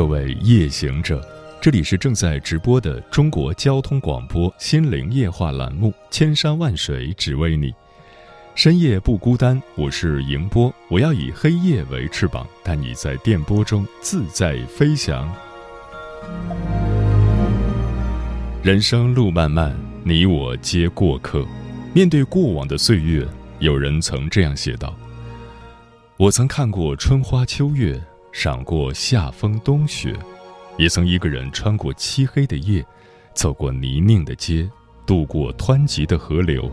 各位夜行者，这里是正在直播的中国交通广播心灵夜话栏目《千山万水只为你》，深夜不孤单，我是迎波，我要以黑夜为翅膀，带你在电波中自在飞翔。人生路漫漫，你我皆过客。面对过往的岁月，有人曾这样写道：“我曾看过春花秋月。”赏过夏风冬雪，也曾一个人穿过漆黑的夜，走过泥泞的街，渡过湍急的河流。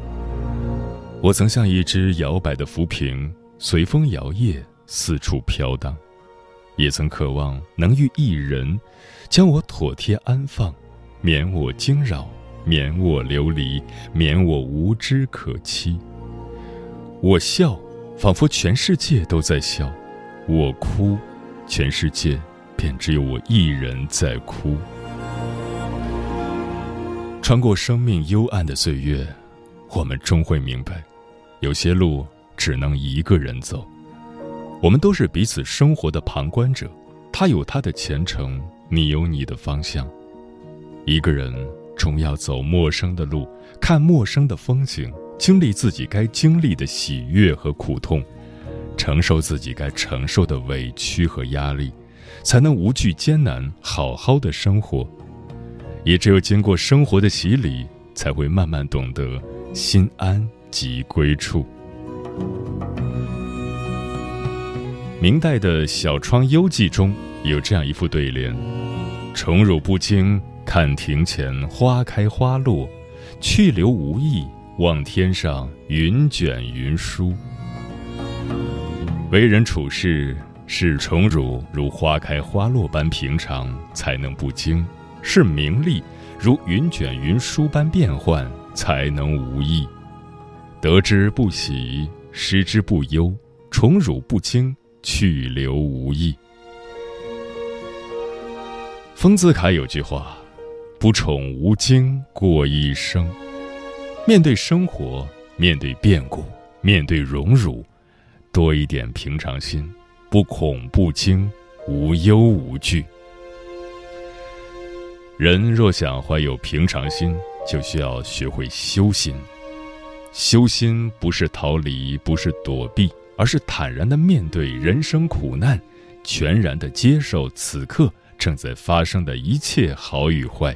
我曾像一只摇摆的浮萍，随风摇曳，四处飘荡；也曾渴望能遇一人，将我妥帖安放，免我惊扰，免我流离，免我无知可欺。我笑，仿佛全世界都在笑；我哭。全世界便只有我一人在哭。穿过生命幽暗的岁月，我们终会明白，有些路只能一个人走。我们都是彼此生活的旁观者，他有他的前程，你有你的方向。一个人终要走陌生的路，看陌生的风景，经历自己该经历的喜悦和苦痛。承受自己该承受的委屈和压力，才能无惧艰难，好好的生活。也只有经过生活的洗礼，才会慢慢懂得心安即归处。明代的小窗幽记中有这样一副对联：“宠辱不惊，看庭前花开花落；去留无意，望天上云卷云舒。”为人处事，视宠辱如花开花落般平常，才能不惊；视名利如云卷云舒般变幻，才能无益。得之不喜，失之不忧，宠辱不惊，去留无意。丰子恺有句话：“不宠无惊过一生。”面对生活，面对变故，面对荣辱。多一点平常心，不恐不惊，无忧无惧。人若想怀有平常心，就需要学会修心。修心不是逃离，不是躲避，而是坦然的面对人生苦难，全然的接受此刻正在发生的一切好与坏。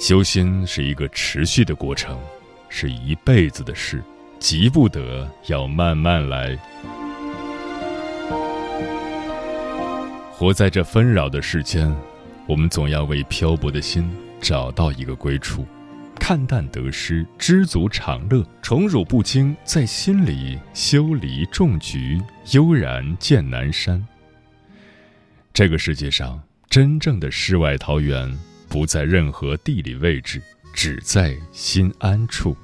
修心是一个持续的过程，是一辈子的事。急不得，要慢慢来。活在这纷扰的世间，我们总要为漂泊的心找到一个归处，看淡得失，知足常乐，宠辱不惊，在心里修篱种菊，悠然见南山。这个世界上，真正的世外桃源，不在任何地理位置，只在心安处。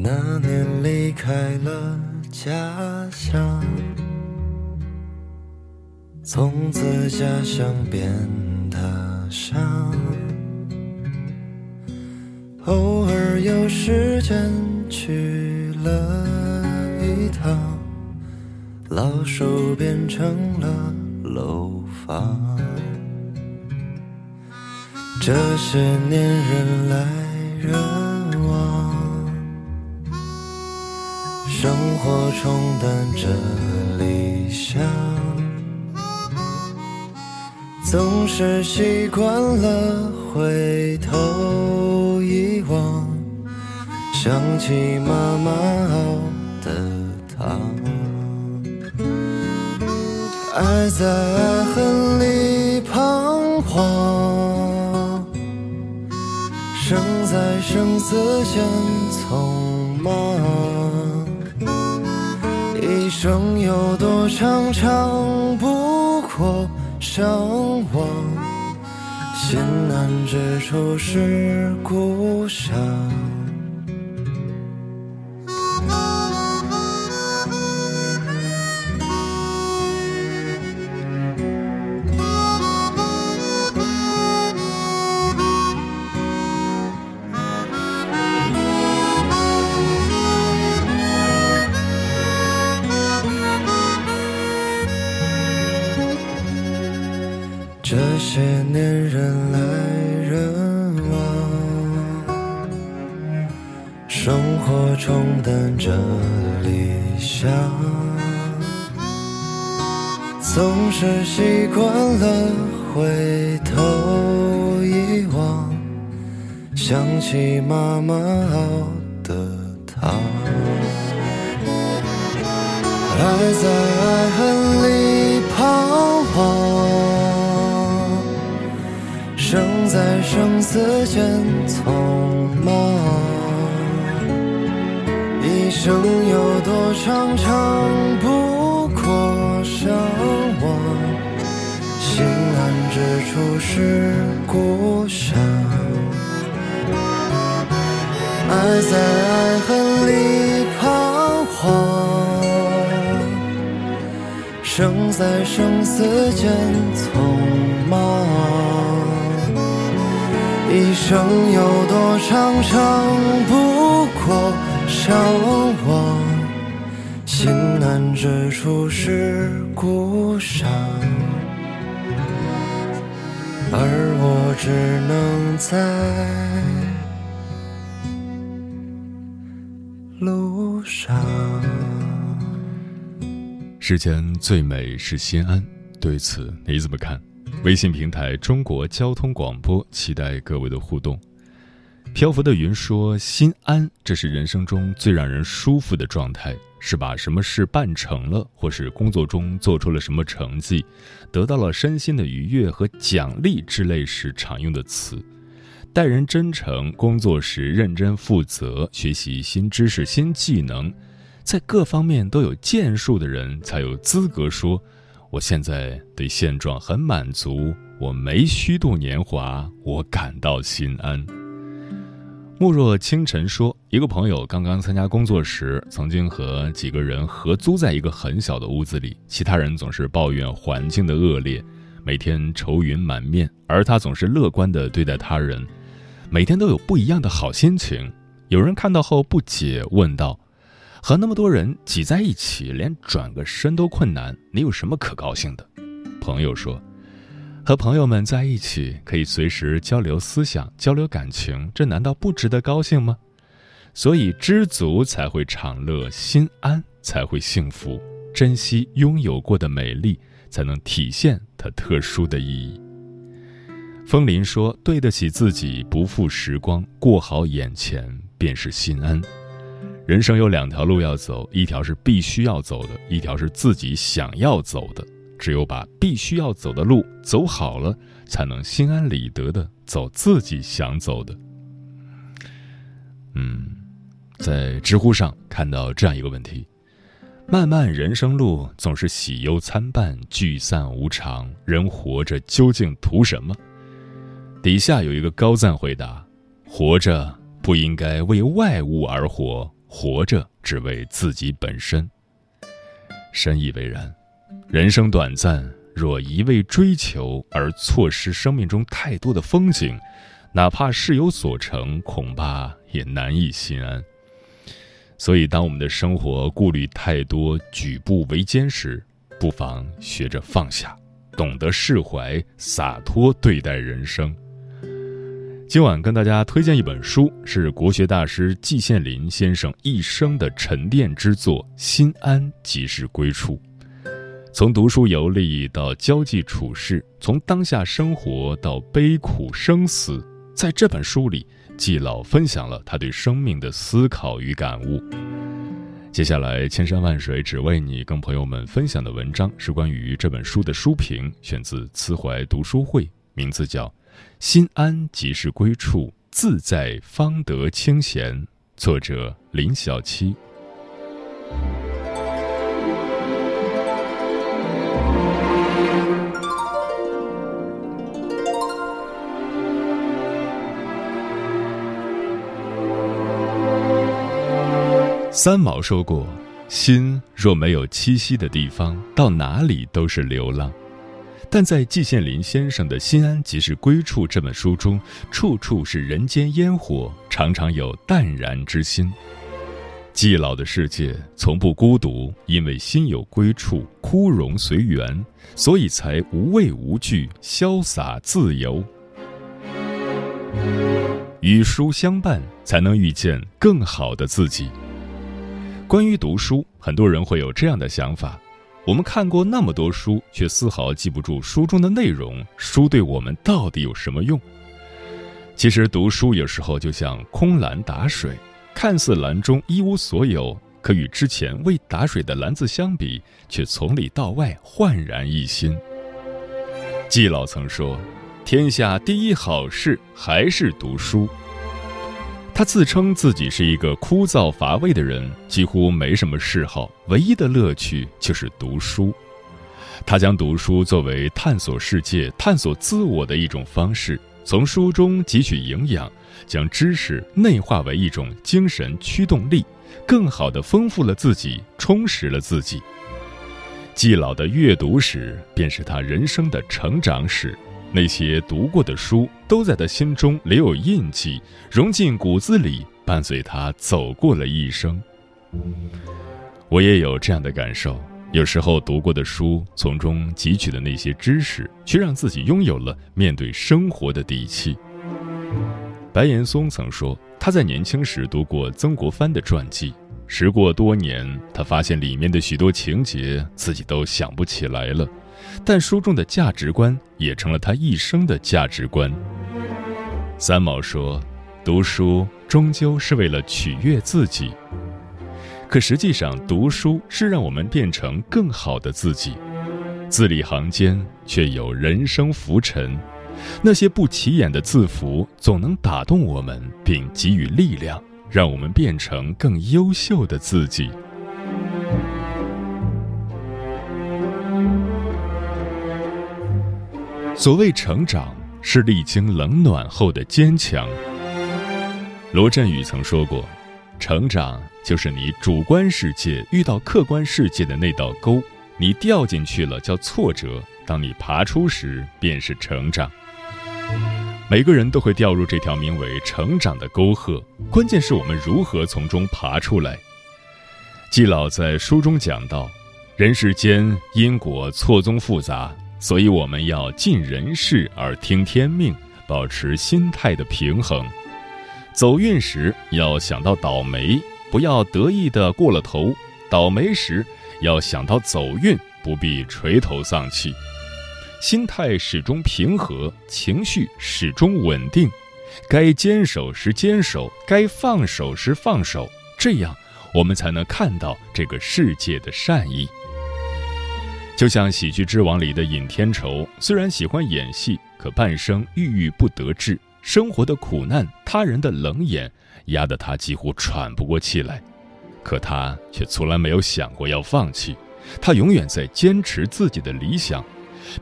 那年离开了家乡，从此家乡变他乡。时间去了一趟，老手变成了楼房。这些年人来人往。生活冲淡着理想，总是习惯了回头想起妈妈熬的汤，爱在爱恨里彷徨，生在生死间匆忙。一生有多长，长不过相望。心安之处是故乡。这些年人来人往，生活冲淡着理想，总是习惯了回头一望，想起妈妈熬的汤，爱在爱恨里彷徨。生死间匆忙，一生有多长，长不过相望。心安之处是故乡，爱在爱恨里彷徨，生在生死间匆忙。一生有多长，长不过相望。心安之处是故乡，而我只能在路上。世间最美是心安，对此你怎么看？微信平台中国交通广播，期待各位的互动。漂浮的云说：“心安，这是人生中最让人舒服的状态，是把什么事办成了，或是工作中做出了什么成绩，得到了身心的愉悦和奖励之类时常用的词。待人真诚，工作时认真负责，学习新知识、新技能，在各方面都有建树的人，才有资格说。”我现在对现状很满足，我没虚度年华，我感到心安。慕若清晨说，一个朋友刚刚参加工作时，曾经和几个人合租在一个很小的屋子里，其他人总是抱怨环境的恶劣，每天愁云满面，而他总是乐观地对待他人，每天都有不一样的好心情。有人看到后不解，问道。和那么多人挤在一起，连转个身都困难，你有什么可高兴的？朋友说：“和朋友们在一起，可以随时交流思想、交流感情，这难道不值得高兴吗？”所以，知足才会长乐，心安才会幸福，珍惜拥有过的美丽，才能体现它特殊的意义。风林说：“对得起自己，不负时光，过好眼前，便是心安。”人生有两条路要走，一条是必须要走的，一条是自己想要走的。只有把必须要走的路走好了，才能心安理得的走自己想走的。嗯，在知乎上看到这样一个问题：漫漫人生路总是喜忧参半，聚散无常，人活着究竟图什么？底下有一个高赞回答：活着不应该为外物而活。活着只为自己本身，深以为然。人生短暂，若一味追求而错失生命中太多的风景，哪怕事有所成，恐怕也难以心安。所以，当我们的生活顾虑太多、举步维艰时，不妨学着放下，懂得释怀、洒脱对待人生。今晚跟大家推荐一本书，是国学大师季羡林先生一生的沉淀之作《心安即是归处》。从读书游历到交际处事，从当下生活到悲苦生死，在这本书里，季老分享了他对生命的思考与感悟。接下来，千山万水只为你，跟朋友们分享的文章是关于这本书的书评，选自慈怀读书会，名字叫。心安即是归处，自在方得清闲。作者林小七。三毛说过：“心若没有栖息的地方，到哪里都是流浪。”但在季羡林先生的《心安即是归处》这本书中，处处是人间烟火，常常有淡然之心。季老的世界从不孤独，因为心有归处，枯荣随缘，所以才无畏无惧，潇洒自由。与书相伴，才能遇见更好的自己。关于读书，很多人会有这样的想法。我们看过那么多书，却丝毫记不住书中的内容。书对我们到底有什么用？其实读书有时候就像空篮打水，看似篮中一无所有，可与之前未打水的篮子相比，却从里到外焕然一新。季老曾说：“天下第一好事还是读书。”他自称自己是一个枯燥乏味的人，几乎没什么嗜好，唯一的乐趣就是读书。他将读书作为探索世界、探索自我的一种方式，从书中汲取营养，将知识内化为一种精神驱动力，更好的丰富了自己，充实了自己。季老的阅读史便是他人生的成长史。那些读过的书，都在他心中留有印记，融进骨子里，伴随他走过了一生。我也有这样的感受，有时候读过的书，从中汲取的那些知识，却让自己拥有了面对生活的底气。白岩松曾说，他在年轻时读过曾国藩的传记，时过多年，他发现里面的许多情节，自己都想不起来了。但书中的价值观也成了他一生的价值观。三毛说：“读书终究是为了取悦自己，可实际上，读书是让我们变成更好的自己。字里行间却有人生浮沉，那些不起眼的字符总能打动我们，并给予力量，让我们变成更优秀的自己。”所谓成长，是历经冷暖后的坚强。罗振宇曾说过：“成长就是你主观世界遇到客观世界的那道沟，你掉进去了叫挫折，当你爬出时便是成长。”每个人都会掉入这条名为“成长”的沟壑，关键是我们如何从中爬出来。季老在书中讲到：“人世间因果错综复杂。”所以我们要尽人事而听天命，保持心态的平衡。走运时要想到倒霉，不要得意的过了头；倒霉时要想到走运，不必垂头丧气。心态始终平和，情绪始终稳定。该坚守时坚守，该放手时放手，这样我们才能看到这个世界的善意。就像《喜剧之王》里的尹天仇，虽然喜欢演戏，可半生郁郁不得志，生活的苦难、他人的冷眼，压得他几乎喘不过气来。可他却从来没有想过要放弃，他永远在坚持自己的理想，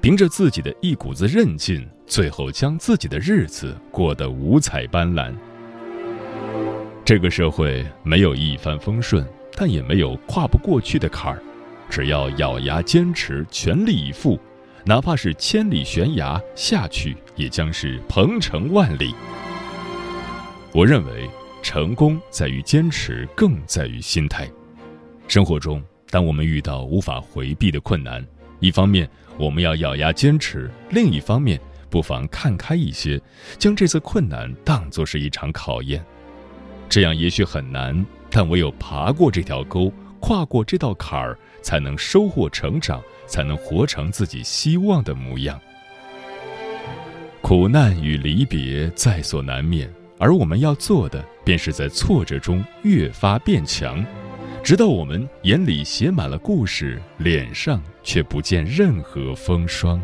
凭着自己的一股子韧劲，最后将自己的日子过得五彩斑斓。这个社会没有一帆风顺，但也没有跨不过去的坎儿。只要咬牙坚持，全力以赴，哪怕是千里悬崖下去，也将是鹏程万里。我认为，成功在于坚持，更在于心态。生活中，当我们遇到无法回避的困难，一方面我们要咬牙坚持，另一方面不妨看开一些，将这次困难当作是一场考验。这样也许很难，但唯有爬过这条沟，跨过这道坎儿，才能收获成长，才能活成自己希望的模样。苦难与离别在所难免，而我们要做的，便是在挫折中越发变强，直到我们眼里写满了故事，脸上却不见任何风霜。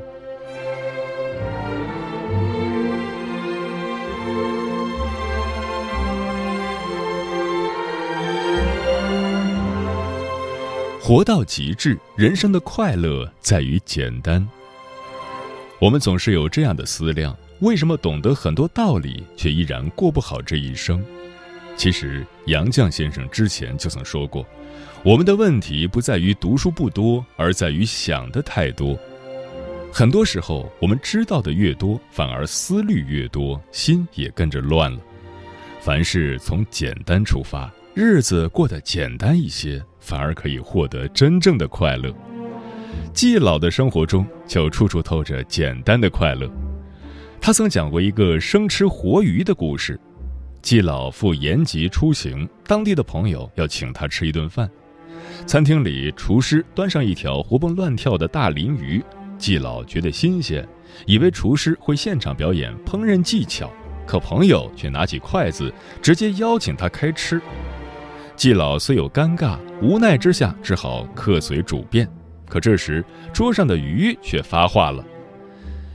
活到极致，人生的快乐在于简单。我们总是有这样的思量：为什么懂得很多道理，却依然过不好这一生？其实，杨绛先生之前就曾说过，我们的问题不在于读书不多，而在于想的太多。很多时候，我们知道的越多，反而思虑越多，心也跟着乱了。凡事从简单出发，日子过得简单一些。反而可以获得真正的快乐。季老的生活中就处处透着简单的快乐。他曾讲过一个生吃活鱼的故事。季老赴延吉出行，当地的朋友要请他吃一顿饭。餐厅里，厨师端上一条活蹦乱跳的大鲢鱼，季老觉得新鲜，以为厨师会现场表演烹饪技巧，可朋友却拿起筷子直接邀请他开吃。季老虽有尴尬，无奈之下只好客随主便。可这时桌上的鱼却发话了：“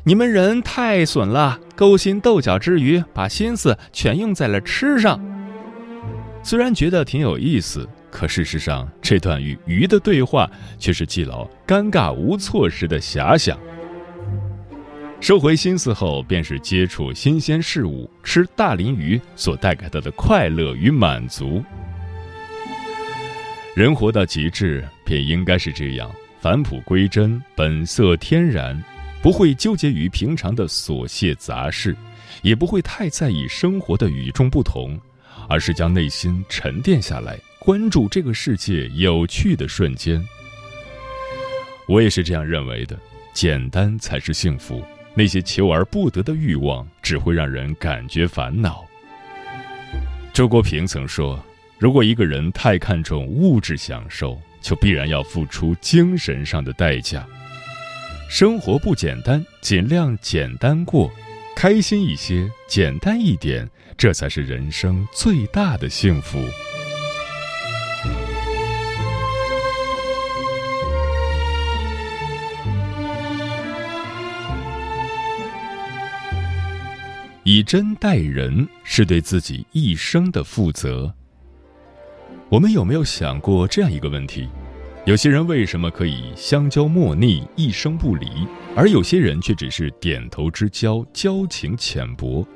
你们人太损了，勾心斗角之余，把心思全用在了吃上。”虽然觉得挺有意思，可事实上这段与鱼的对话却是季老尴尬无措时的遐想。收回心思后，便是接触新鲜事物，吃大鳞鱼所带给他的快乐与满足。人活到极致，便应该是这样返璞归真、本色天然，不会纠结于平常的琐屑杂事，也不会太在意生活的与众不同，而是将内心沉淀下来，关注这个世界有趣的瞬间。我也是这样认为的，简单才是幸福，那些求而不得的欲望只会让人感觉烦恼。周国平曾说。如果一个人太看重物质享受，就必然要付出精神上的代价。生活不简单，尽量简单过，开心一些，简单一点，这才是人生最大的幸福。以真待人，是对自己一生的负责。我们有没有想过这样一个问题：有些人为什么可以相交莫逆、一生不离，而有些人却只是点头之交、交情浅薄？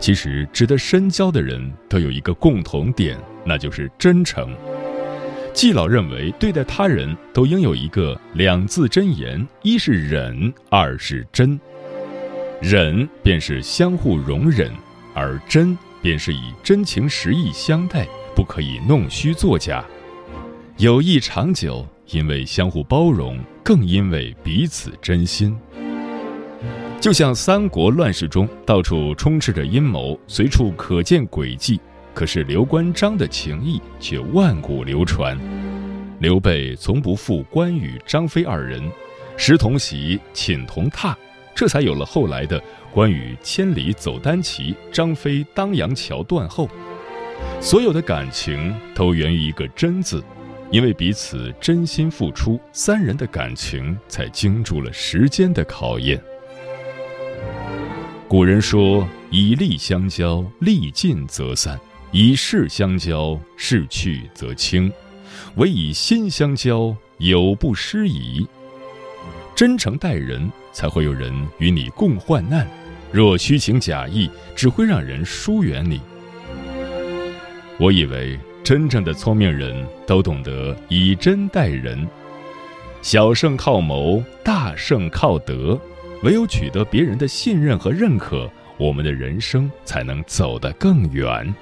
其实，值得深交的人都有一个共同点，那就是真诚。季老认为，对待他人都应有一个两字真言：一是忍，二是真。忍便是相互容忍，而真便是以真情实意相待。不可以弄虚作假，友谊长久，因为相互包容，更因为彼此真心。就像三国乱世中，到处充斥着阴谋，随处可见诡计，可是刘关张的情谊却万古流传。刘备从不负关羽、张飞二人，食同席，寝同榻，这才有了后来的关羽千里走单骑，张飞当阳桥断后。所有的感情都源于一个“真”字，因为彼此真心付出，三人的感情才经住了时间的考验。古人说：“以利相交，利尽则散；以势相交，势去则清；唯以心相交，有不失矣。”真诚待人，才会有人与你共患难；若虚情假意，只会让人疏远你。我以为真正的聪明人都懂得以真待人，小胜靠谋，大胜靠德。唯有取得别人的信任和认可，我们的人生才能走得更远。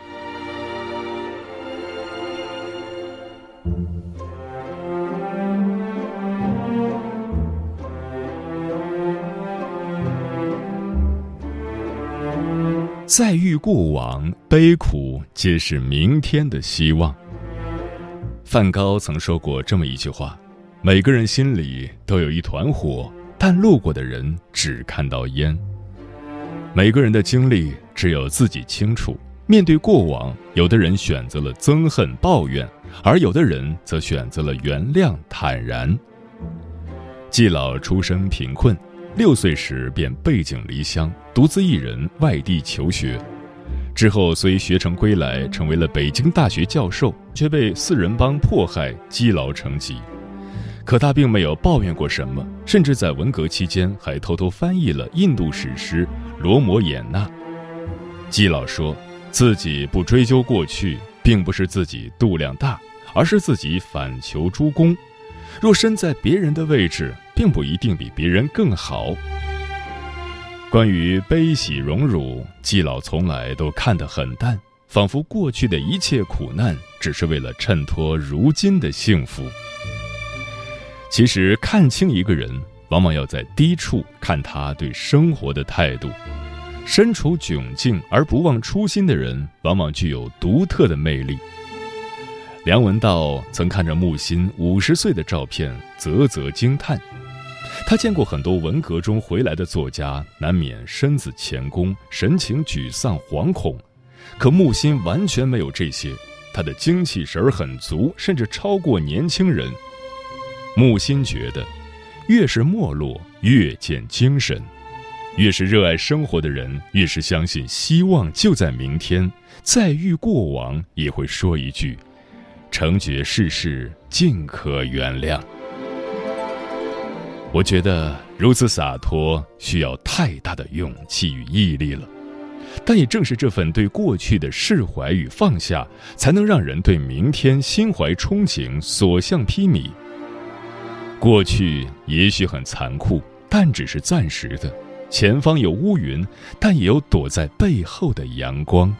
再遇过往，悲苦皆是明天的希望。梵高曾说过这么一句话：每个人心里都有一团火，但路过的人只看到烟。每个人的经历只有自己清楚。面对过往，有的人选择了憎恨、抱怨，而有的人则选择了原谅、坦然。季老出身贫困，六岁时便背井离乡，独自一人外地求学。之后虽学成归来，成为了北京大学教授，却被四人帮迫害，积劳成疾。可他并没有抱怨过什么，甚至在文革期间还偷偷翻译了印度史诗《罗摩衍那》。季老说。自己不追究过去，并不是自己度量大，而是自己反求诸公。若身在别人的位置，并不一定比别人更好。关于悲喜荣辱，季老从来都看得很淡，仿佛过去的一切苦难只是为了衬托如今的幸福。其实，看清一个人，往往要在低处看他对生活的态度。身处窘境而不忘初心的人，往往具有独特的魅力。梁文道曾看着木心五十岁的照片，啧啧惊叹。他见过很多文革中回来的作家，难免身子前弓，神情沮丧惶恐。可木心完全没有这些，他的精气神儿很足，甚至超过年轻人。木心觉得，越是没落，越见精神。越是热爱生活的人，越是相信希望就在明天。再遇过往，也会说一句：“成绝世事，尽可原谅。”我觉得如此洒脱，需要太大的勇气与毅力了。但也正是这份对过去的释怀与放下，才能让人对明天心怀憧憬，所向披靡。过去也许很残酷，但只是暂时的。前方有乌云，但也有躲在背后的阳光。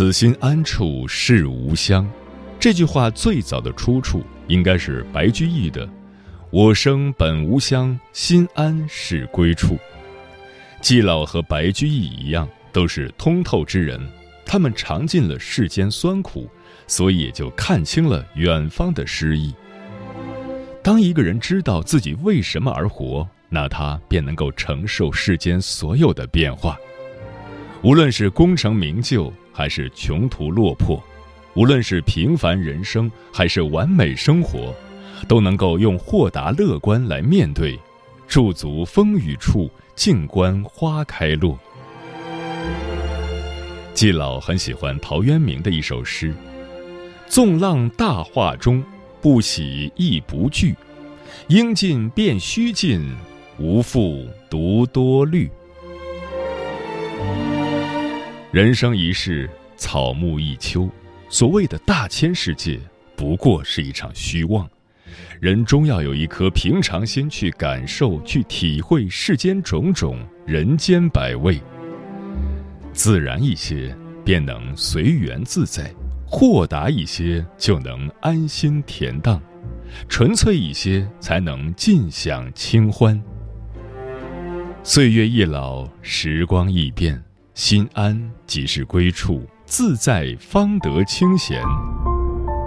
此心安处是吾乡，这句话最早的出处应该是白居易的“我生本无乡，心安是归处”。季老和白居易一样，都是通透之人，他们尝尽了世间酸苦，所以也就看清了远方的诗意。当一个人知道自己为什么而活，那他便能够承受世间所有的变化。无论是功成名就，还是穷途落魄；无论是平凡人生，还是完美生活，都能够用豁达乐观来面对，驻足风雨处。静观花开落。季老很喜欢陶渊明的一首诗：“纵浪大化中，不喜亦不惧。应尽便须尽，无复独多虑。”人生一世，草木一秋，所谓的大千世界，不过是一场虚妄。人终要有一颗平常心去感受、去体会世间种种、人间百味。自然一些，便能随缘自在；豁达一些，就能安心恬淡；纯粹一些，才能尽享清欢。岁月易老，时光易变，心安即是归处，自在方得清闲。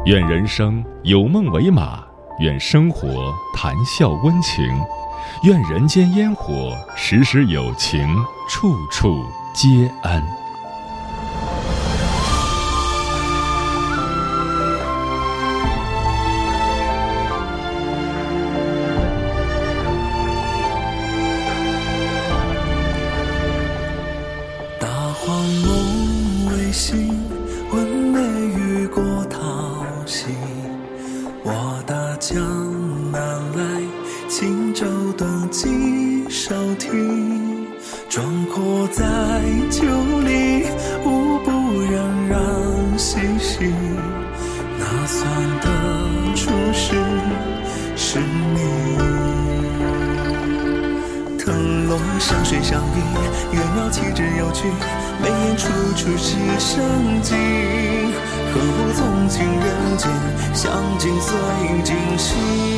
愿人生有梦为马。愿生活谈笑温情，愿人间烟火时时有情，处处皆安。相尽随尽心？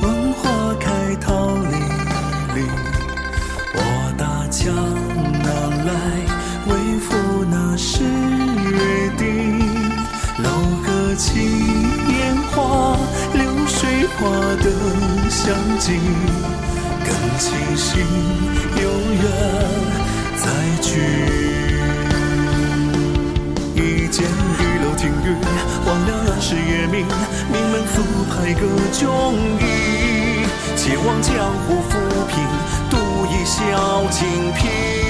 问花开，桃李李。我打江南来，为赴那时约定。楼阁起烟花，流水花灯相映，更庆幸有缘再聚。听雨，忘了乱世夜明。名门足派各迥异，且望江湖浮萍，独一笑清平。